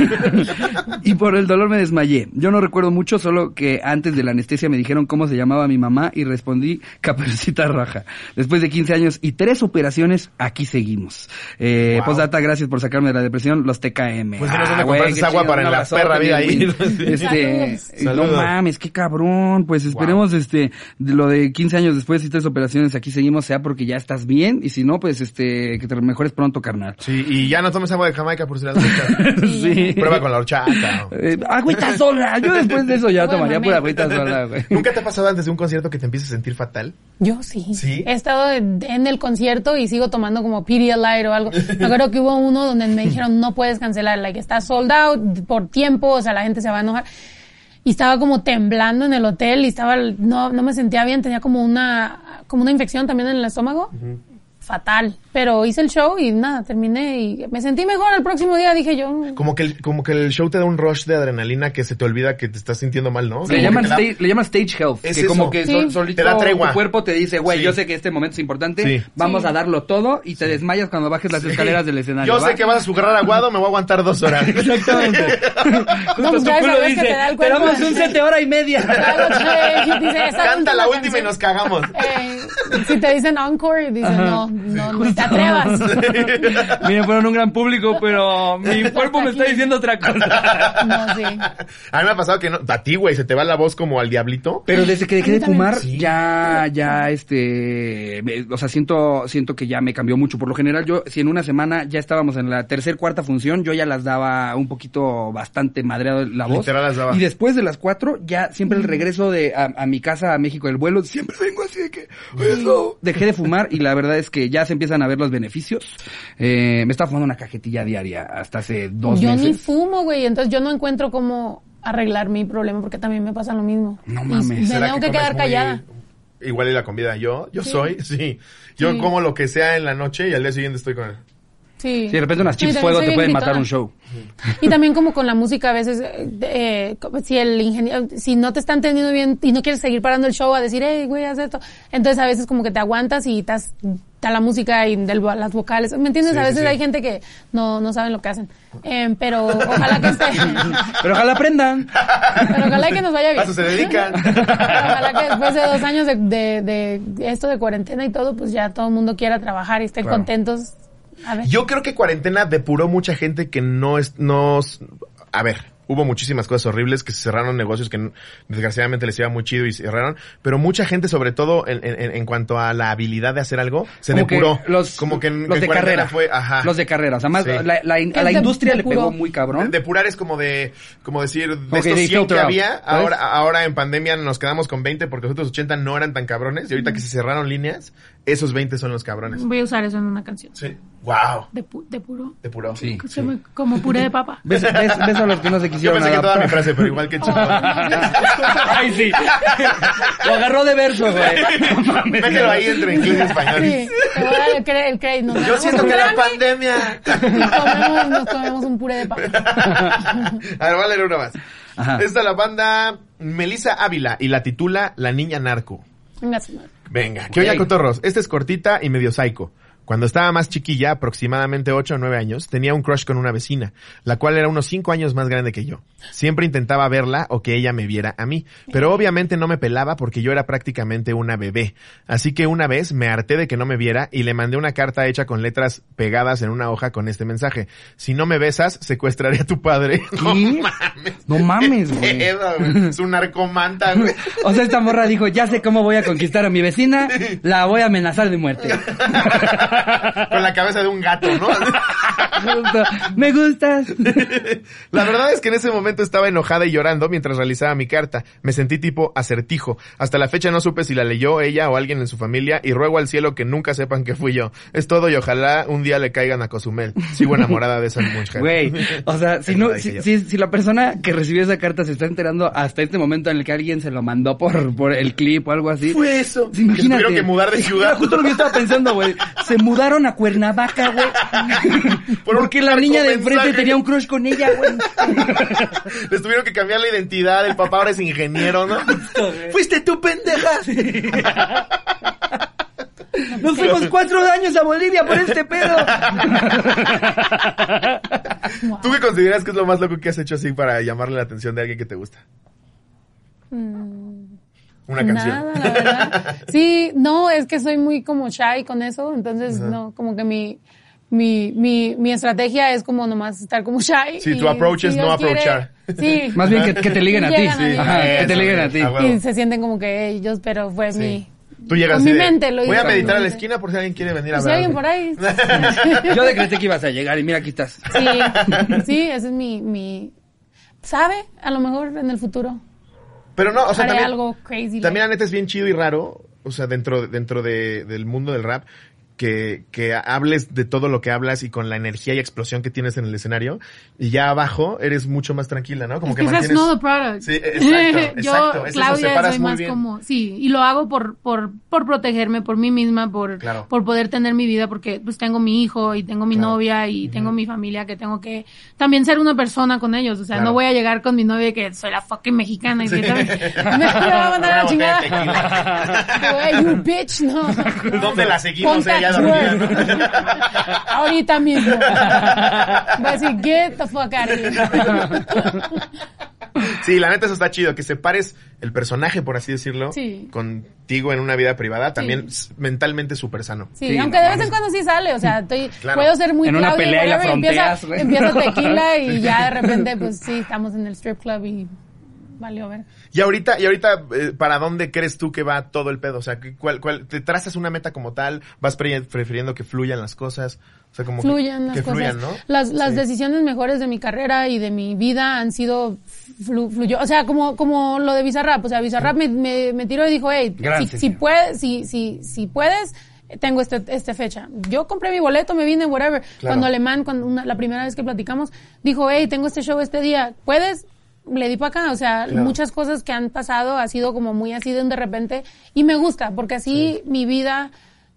Y por el dolor me desmayé. Yo no recuerdo mucho, solo que antes de la anestesia me dijeron cómo se llamaba mi mamá y respondí Caperucita Raja. Después de 15 años y tres operaciones, aquí seguimos. Eh, Wow. Postdata, gracias por sacarme de la depresión, los TKM. Pues güey, compraste qué agua chido, para en la perra vida ahí. Este, Saludos. no mames, qué cabrón. Pues esperemos, este, de lo de 15 años después y tres operaciones, aquí seguimos, sea porque ya estás bien, y si no, pues este, que te mejores pronto, carnal. Sí, y ya no tomes agua de Jamaica por si las. Sí. Prueba con la horchata. Eh, agüita sola. Yo después de eso ya Bueno, tomaría pura agüita sola, güey. ¿Nunca te ha pasado antes de un concierto que te empieces a sentir fatal? Yo sí. ¿Sí? He estado en en el concierto y sigo tomando como Pedialyte o algo. Me acuerdo que hubo uno donde me dijeron no puedes cancelar, like está sold out por tiempo, o sea, la gente se va a enojar. Y estaba como temblando en el hotel y estaba, no, no me sentía bien, tenía como una, como una infección también en el estómago. Fatal. Pero hice el show y nada, terminé y me sentí mejor el próximo día, dije yo. Como que, el, como que el show te da un rush de adrenalina que se te olvida que te estás sintiendo mal, ¿no? Le llaman, stage, le llaman stage health, Es que como que Sí. sol- solito Te da tregua. tu cuerpo te dice, güey, Sí. yo sé que este momento es importante, Sí. vamos Sí. a darlo todo y te desmayas cuando bajes las Sí. escaleras del escenario. Yo ¿va? sé que vas a jugar aguado, me voy a aguantar dos horas. Exactamente. No, Justo pues tu ya culo sabes que dice, te da el te cuerpo. damos un set de hora y media. Dice, "Esta Canta la última y canción". nos cagamos. Eh, si te dicen encore, dicen no, no, no te atrevas. Miren, fueron un gran público, pero mi cuerpo me está diciendo otra cosa. No, sí. A mí me ha pasado que no, a ti, güey, se te va la voz como al diablito. Pero desde que dejé de fumar, Sí. ya, ya, este, me- o sea, siento, siento que ya me cambió mucho. Por lo general, yo, si en una semana ya estábamos en la tercer, cuarta función, yo ya las daba un poquito bastante madreado la voz. Literal las daba. Y después de las cuatro, ya siempre el regreso de, a, a mi casa, a México, el vuelo, siempre vengo así de que, eso. Dejé de fumar y la verdad es que ya se empiezan a ver los beneficios. Eh, me estaba fumando una cajetilla diaria hasta hace dos Yo ni meses. fumo, güey, entonces yo no encuentro cómo arreglar mi problema porque también me pasa lo mismo. No Y mames. Me ¿Será tengo que, comes quedar muy- callada. Igual y la comida. Yo, yo Sí. soy, sí. Yo Sí. como lo que sea en la noche y al día siguiente estoy con él. Sí. Si de repente unas Sí, chips también fuego te pueden matar un show. Y también como con la música a veces, eh, eh, si el ingeniero, si no te están teniendo bien y no quieres seguir parando el show a decir, hey, güey, haz esto. Entonces a veces como que te aguantas y estás, está la música y del, las vocales. ¿Me entiendes? Sí, a sí, veces sí. hay gente que no, no saben lo que hacen. Eh, pero ojalá que esté, Pero ojalá aprendan. pero ojalá que nos vaya A bien. eso se dedican. Ojalá que después de dos años de, de, de esto de cuarentena y todo, pues ya todo el mundo quiera trabajar y estén Claro. contentos. Yo creo que cuarentena depuró mucha gente que no es, no, a ver, hubo muchísimas cosas horribles que se cerraron negocios que desgraciadamente les iba muy chido y cerraron, pero mucha gente sobre todo en, en, en cuanto a la habilidad de hacer algo, se Como que depuró. los, como que en, los de en cuarentena carrera. fue, ajá. Los de carrera. O sea, más Sí. la, la- a la industria le pegó muy cabrón. Depurar es como de, como decir, de Ok, estos sí, 100 que out, había, ahora, ahora en pandemia nos quedamos con 20 porque los otros 80 no eran tan cabrones y ahorita que se cerraron líneas, esos 20 son los cabrones. Voy a usar eso en una canción. Sí. Wow. De, pu- de puro. De puro. Sí. Como- Como puré de papa. Beso a los que no se Yo quisieron pensé que toda mi frase, pero igual que chingón. Ay, sí. Lo agarró de verso, güey. Mételo ahí entre inglés y español. Sí, te voy a dar el cre- el crédito. Nos Yo siento que la pandemia. y comemos- nos comemos un puré de papa. A ver, voy a leer una más. Ajá. Esta es la banda Melissa Ávila y la titula La Niña Narco. Madre. Venga, que oye cotorros. Esta es cortita y medio psycho. Cuando estaba más chiquilla, aproximadamente 8 o 9 años, tenía un crush con una vecina, la cual era unos 5 años más grande que yo. Siempre intentaba verla o que ella me viera a mí, pero obviamente no me pelaba porque yo era prácticamente una bebé. Así que una vez me harté de que no me viera y le mandé una carta hecha con letras pegadas en una hoja con este mensaje. Si no me besas, secuestraré a tu padre. No mames. No mames, güey. Es un narcomanta, güey. O sea, esta morra dijo, ya sé cómo voy a conquistar a mi vecina, la voy a amenazar de muerte. Con la cabeza de un gato, ¿no? Justo, Me gustas. La verdad es que en ese momento estaba enojada y llorando mientras realizaba mi carta. Me sentí tipo acertijo. Hasta la fecha no supe si la leyó ella o alguien en su familia y ruego al cielo que nunca sepan que fui yo. Es todo y ojalá un día le caigan a Cozumel. Sigo enamorada de esa mujer. Güey, o sea, si no, si, yo. si, si la persona que recibió esa carta se está enterando hasta este momento en el que alguien se lo mandó por, por el clip o algo así. Fue eso. Sí, imagínate. Que tuvieron que mudar de ciudad. Justo lo que yo estaba pensando, güey. Se mudaron a Cuernavaca, güey. Por Porque la niña de enfrente tenía un crush con ella, güey. Les tuvieron que cambiar la identidad. El papá ahora es ingeniero, ¿no? Fuiste tú, pendeja. Nos fuimos cuatro años a Bolivia por este pedo. ¿Tú qué consideras que es lo más loco que has hecho así para llamarle la atención de alguien que te gusta? Una canción. Nada, la verdad. Sí, no, es que soy muy como shy con eso, entonces no, como que mi, mi, mi, mi estrategia es como nomás estar como shy. Sí, y tu approach es si no quiere- approachar. Sí. Más bien que, que te liguen a ti. Que te liguen a ti. Y se sienten como que ellos, pero fue Sí. mi... Tú llegas Con mi de, mente lo Voy a meditar a la esquina por si alguien quiere venir a Pues si ver. alguien por ahí. Yo decreté que ibas a llegar y mira, aquí estás. Sí, sí, ese es mi, mi... ¿Sabe? A lo mejor en el futuro Pero no, o sea, también, algo crazy. también la neta es bien chido y raro, o sea, dentro, dentro de, del mundo del rap, que, que hables de todo lo que hablas y con la energía y explosión que tienes en el escenario, y ya abajo eres mucho más tranquila, ¿no? Como que mantienes... know the product. Sí, exacto, Yo, exacto, es Claudia, soy más como, sí, y lo hago por, por, por protegerme, por mí misma, por, Claro. por poder tener mi vida, porque pues tengo mi hijo y tengo mi Claro. novia y tengo mi familia que tengo que también ser una persona con ellos, o sea, Claro. no voy a llegar con mi novia que soy la fucking mexicana y que ¿sabes? me, va a mandar a la chingada. Güey, you bitch, no. ¿Dónde la seguimos? Ponte Ahorita mismo. Va a decir, get the fuck out of here. Sí, la neta eso está chido, que separes el personaje, por así decirlo, Sí. contigo en una vida privada, también Sí. mentalmente súper sano. Sí, Sí, aunque no de vez en cuando sí sale, o sea, estoy, Claro. puedo ser muy En una Claudia, pelea y fronteas, empieza, empieza tequila y ya de repente, pues sí, estamos en el strip club y valió ver. Y ahorita, y ahorita, eh, ¿para dónde crees tú que va todo el pedo? O sea, ¿qué- ¿cuál, cuál, te trazas una meta como tal? ¿Vas pre- prefiriendo que fluyan las cosas? O sea, como que- Fluyan las que, cosas. fluyan, ¿no? Las, las Sí. decisiones mejores de mi carrera y de mi vida han sido flu- fluyó. O sea, como, como lo de Bizarrap. O sea, Bizarrap me, me, me tiró y dijo, hey, Gran si, si puedes, si, si, si puedes, tengo este, esta fecha. Yo compré mi boleto, me vine, whatever. Cuando Alemán, cuando una- la primera vez que platicamos, dijo, hey, tengo este show este día, ¿puedes? Le di para acá, o sea, Claro. muchas cosas que han pasado ha sido como muy así de un de repente y me gusta porque así mi vida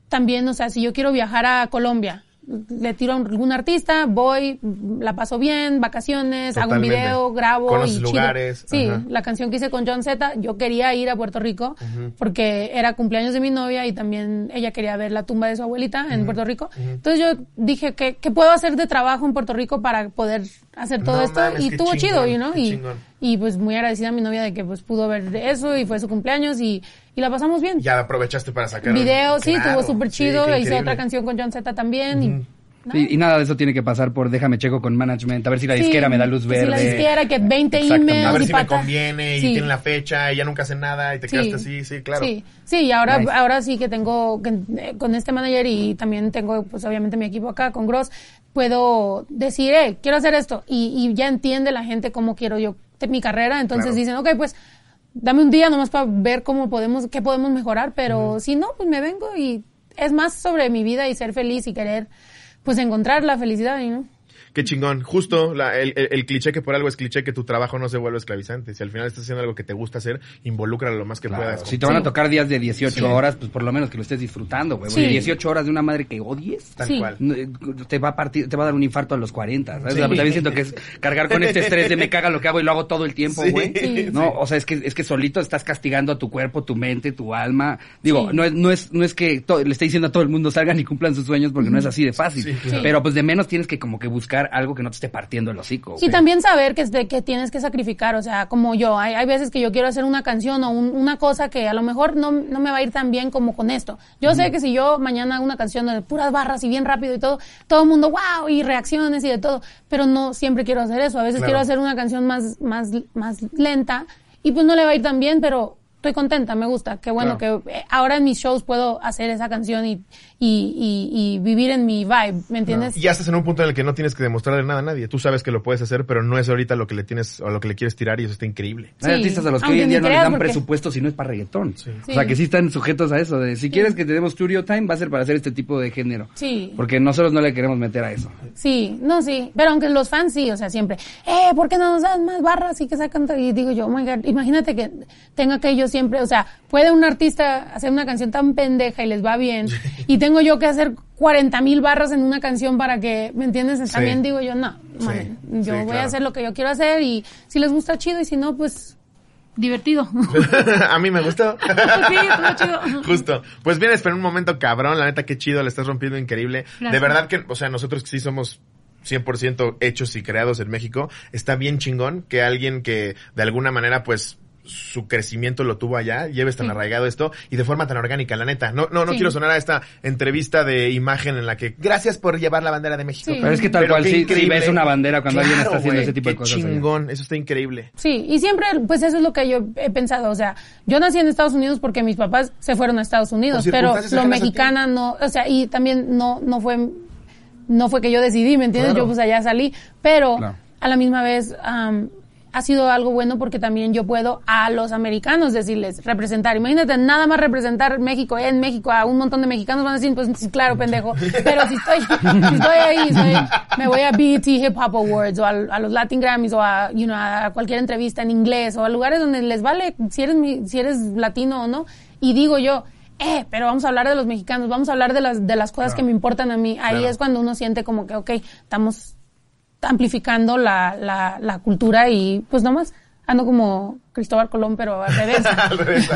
también, o sea, si yo quiero viajar a Colombia, le tiro a algún artista, voy, la paso bien, vacaciones, hago un video, grabo y chido. lugares, Sí, ajá. la canción que hice con John Z, yo quería ir a Puerto Rico porque era cumpleaños de mi novia y también ella quería ver la tumba de su abuelita en Puerto Rico. Entonces yo dije, ¿qué, ¿qué puedo hacer de trabajo en Puerto Rico para poder hacer todo No esto? mames, y estuvo chido, Y, chingón. Y pues muy agradecida a mi novia de que pues pudo ver eso y fue su cumpleaños y, y la pasamos bien. Ya aprovechaste para sacar Video, sí, Claro, estuvo súper sí, chido. qué hice otra canción con John Z también. y, Sí, y nada de eso tiene que pasar por déjame checo con management, a ver si la Sí, disquera me da luz verde. Si la disquera, que 20 Exactamente. emails A ver y si me conviene y Sí. tienen la fecha y ya nunca hacen nada y te Sí. quedaste así, sí, claro. Sí, sí, y ahora, Nice. ahora sí que tengo, que, eh, con este manager y también tengo, pues obviamente mi equipo acá con Gross, puedo decir, eh, quiero hacer esto. Y, y ya entiende la gente cómo quiero yo te- mi carrera. Entonces Claro. dicen, ok, pues dame un día nomás para ver cómo podemos, qué podemos mejorar. Pero si no, pues me vengo y es más sobre mi vida y ser feliz y querer pues encontrar la felicidad y no. Qué chingón. Justo la- el, el- el cliché que por algo es cliché que tu trabajo no se vuelve esclavizante. Si al final estás haciendo algo que te gusta hacer, involúcralo lo más que Claro, puedas. Si te van a tocar días de 18 Sí. horas, pues por lo menos que lo estés disfrutando, güey. Sí. Porque 18 horas de una madre que odies, Tal Sí. cual. eh, te va a partir, te va a dar un infarto a los 40, ¿sabes? Sí. O sea, También siento que es cargar con este estrés de me caga lo que hago y lo hago todo el tiempo, güey. Sí. No, o sea, es que es que solito estás castigando a tu cuerpo, tu mente, tu alma. Digo, Sí. no es no es no es que le esté diciendo a todo el mundo salgan y cumplan sus sueños porque no es así de fácil. Sí, claro. Pero pues de menos tienes que como que buscar algo que no te esté partiendo el hocico. Y güey. también saber que, que tienes que sacrificar, o sea, como yo, hay, hay veces que yo quiero hacer una canción o un- una cosa que a lo mejor no, no me va a ir tan bien como con esto. Yo sé que si yo mañana hago una canción de puras barras y bien rápido y todo, todo el mundo, wow, y reacciones y de todo, pero no siempre quiero hacer eso. A veces Claro. quiero hacer una canción más, más, más lenta y pues no le va a ir tan bien, pero estoy contenta, me gusta. Qué bueno Claro. que eh, ahora en mis shows puedo hacer esa canción y, y, y, y vivir en mi vibe, ¿me entiendes? Y ya estás en un punto en el que no tienes que demostrarle nada a nadie. Tú sabes que lo puedes hacer, pero no es ahorita lo que le tienes o lo que le quieres tirar y eso está increíble. Hay artistas a los que aunque hoy en día no les dan porque- presupuesto si no es para reggaetón. Sí. O sea, que sí están sujetos a eso. De, si quieres que te demos studio time, va a ser para hacer este tipo de género. Sí. Porque nosotros no le queremos meter a eso. Sí, no, sí, pero aunque los fans sí, o sea, siempre, eh, ¿por qué no nos dan más barras y que sacan? t-?" Y digo yo, oh my God, imagínate que tenga que yo siempre, o sea, puede un artista hacer una canción tan pendeja y les va bien, y tengo yo que hacer 40 mil barras en una canción para que, ¿me entiendes? También digo yo, no, man, yo sí, voy claro. a hacer lo que yo quiero hacer y si les gusta chido y si no, pues divertido. a mí me gustó. sí, estuvo chido. Justo. Pues vienes pero un momento cabrón, la neta qué chido, le estás rompiendo increíble. De verdad que, o sea, nosotros que sí somos 100% hechos y creados en México, está bien chingón que alguien que de alguna manera pues su crecimiento lo tuvo allá, lleves tan Sí. arraigado esto y de forma tan orgánica, la neta. No, no, no Sí. quiero sonar a esta entrevista de imagen en la que gracias por llevar la bandera de México. Sí. Pero es que tal Pero cual sí, ves una bandera cuando alguien está haciendo ese tipo de cosas. allá. chingón, eso está increíble. Sí, y siempre, pues eso es lo que yo he pensado. O sea, yo nací en Estados Unidos porque mis papás se fueron a Estados Unidos, pero lo mexicana no, o sea, y también no, no fue, no fue que yo decidí, ¿me entiendes? Claro. Yo pues allá salí, pero Claro. a la misma vez, ha sido algo bueno porque también yo puedo a los americanos decirles, representar. Imagínate, nada más representar México, en México, a un montón de mexicanos van a decir, pues sí, claro, pendejo. Pero si estoy, si estoy ahí, soy- me voy a BET Hip Hop Awards o a, los Latin Grammys o a, you know, a cualquier entrevista en inglés o a lugares donde les vale si eres, mi- si eres latino o no. Y digo yo, eh, pero vamos a hablar de los mexicanos, vamos a hablar de las, de las cosas que me importan a mí. Ahí Claro. es cuando uno siente como que, ok, estamos amplificando la, la, la cultura y pues nomás ando como Cristóbal Colón, pero al revés. Al revés,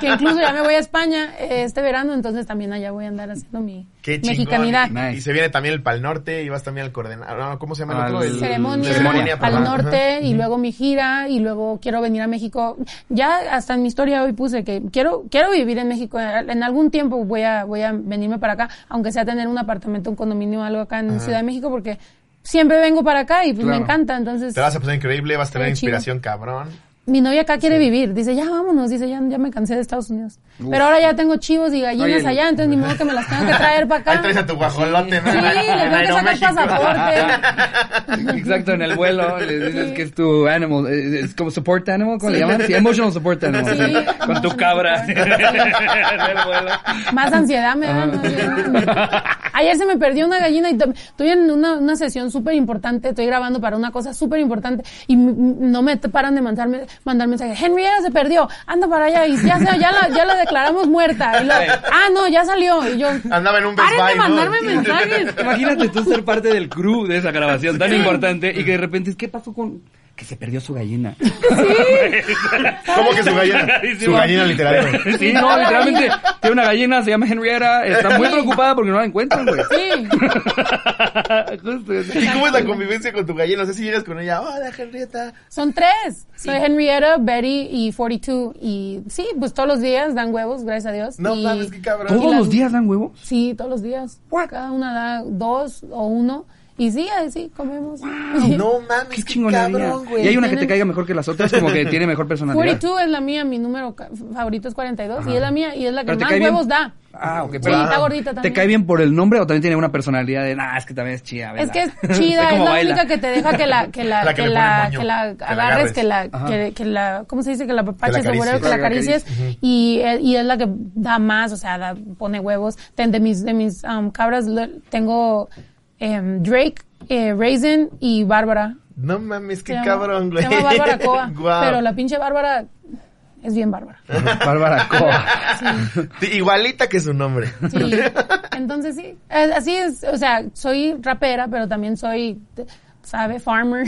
que incluso ya me voy a España eh, este verano, entonces también allá voy a andar haciendo mi Qué mexicanidad. Y, Nice. y se viene también el Pal Norte y vas también al coordenador. ¿Cómo se llama el otro? El- ceremonia, Ceremonia, al ajá. norte y luego mi gira y luego quiero venir a México. Ya hasta en mi historia hoy puse que quiero quiero vivir en México. En algún tiempo voy a voy a venirme para acá, aunque sea tener un apartamento, un condominio, algo acá en Ciudad de México, porque siempre vengo para acá y pues Claro. me encanta. Entonces Te vas a pasar increíble, vas a tener chido. inspiración cabrón. Mi novia acá quiere vivir. Dice, ya vámonos. Dice, ya, ya me cansé de Estados Unidos. Pero ahora ya tengo chivos y gallinas Oye, allá, entonces ni modo que me las tengo que traer para acá. Ahí traes a tu guajolote, ¿no? Sí, le tengo que sacar pasaporte. Exacto, en el vuelo le dices que es tu animal, eh, es como support animal, ¿cómo le llaman? Sí, emotional support animal. Sí, sí, con tu cabra en el vuelo. Más ansiedad me da. ¿no? Ayer se me perdió una gallina y to- estoy en una, una sesión súper importante, estoy grabando para una cosa súper importante y no me paran de mandarme, mandar mensajes. Henrietta se perdió, anda para allá y ya, se- ya, la, ya la declaramos muerta. Y luego, ah, no, ya salió. Y yo, Andaba en un Best paren de Buy, ¿no? mandarme mensajes. Imagínate tú ser parte del crew de esa grabación tan importante y que de repente, ¿qué pasó con...? Que se perdió su gallina. ¿Cómo que su gallina? Su gallina literal. Sí, no, literalmente tiene una gallina, se llama Henrietta, está muy preocupada porque no la encuentran, güey. Sí. Justo, ¿Y cómo es la convivencia con tu gallina? No sé si llegas con ella, hola, Henrietta. Son tres. Soy Henrietta, Betty y 42. Y sí, pues todos los días dan huevos, gracias a Dios. No mames, qué cabrón. ¿Todos los días dan huevos? Sí, todos los días. Cada una da dos o uno. Y sí, así comemos. No mames, Qué qué, cabrón, güey. Y hay una que te caiga mejor que las otras, como que tiene mejor personalidad. 42 es la mía, mi número favorito es 42 y es la mía y es la que te más bien. huevos da. Ah, ok. Sí, Pero, está gordita ¿Te también. cae bien por el nombre o también tiene una personalidad de, nah, es que también es chida, Es ¿verdad? que es chida, es la baila. única que te deja que la, que la, La que la, que la que la agarres, que la, Ajá. que, que la, ¿cómo se dice? Que la papaches Que la que acaricies. Y, y es la que da más, o sea, da- pone huevos. Ten- De mis, de mis um, cabras tengo em, Drake, eh, Raisin y Bárbara. No mames, qué llama- cabrón, güey. Se llama Bárbara Coa. Guau. Pero la pinche Bárbara es bien bárbara. Bárbara Coa. Sí, Igualita que su nombre. Sí. Entonces sí, Eh, así es, o sea, soy rapera, pero también soy, ¿sabe? Farmer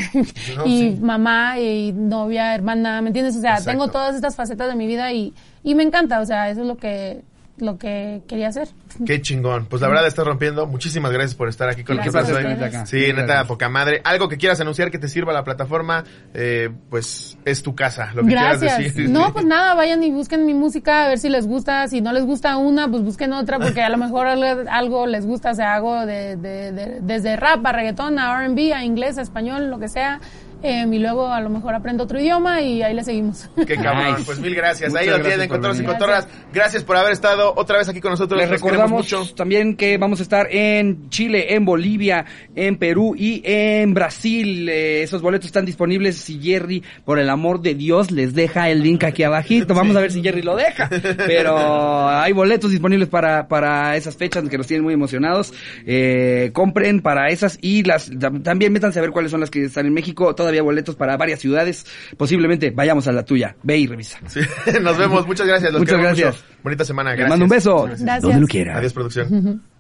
No, y sí. mamá y novia, hermana, ¿me entiendes? O sea, Exacto. tengo todas estas facetas de mi vida y, y me encanta, o sea, eso es lo que, lo que quería hacer. Qué chingón. Pues la verdad estás rompiendo. Muchísimas gracias por estar aquí con Gracias nosotros hoy. Sí, neta, poca madre. Algo que quieras anunciar que te sirva la plataforma, eh, pues es tu casa. Lo que quieras Gracias. decir. No, pues nada, vayan y busquen mi música a ver si les gusta. Si no les gusta una, pues busquen otra porque a lo mejor algo, algo les gusta. O sea, hago de, de- de- desde rap a reggaetón, a R&B, a inglés, a español, lo que sea. Eh, y luego a lo mejor aprendo otro idioma y ahí le seguimos. Qué cabrón. Nice. Pues mil gracias. Ahí Muchas lo tienen, cotorros y cotorras. Gracias por haber estado otra vez aquí con nosotros. Les queremos recordamos mucho. también que vamos a estar en Chile, en Bolivia, en Perú y en Brasil. Eh, esos boletos están disponibles. Si Jerry, por el amor de Dios, les deja el link aquí abajito. Vamos a ver si Jerry lo deja. Pero hay boletos disponibles para, para esas fechas que nos tienen muy emocionados. Eh, compren para esas y las tam- también métanse a ver cuáles son las que están en México. Todavía boletos para varias ciudades. Posiblemente vayamos a la tuya. Ve y revisa. Sí, Nos vemos. Muchas gracias. Los Muchas gracias. mucho. Bonita semana. Les Gracias. mando un beso. Gracias. Donde lo quiera. Adiós, producción.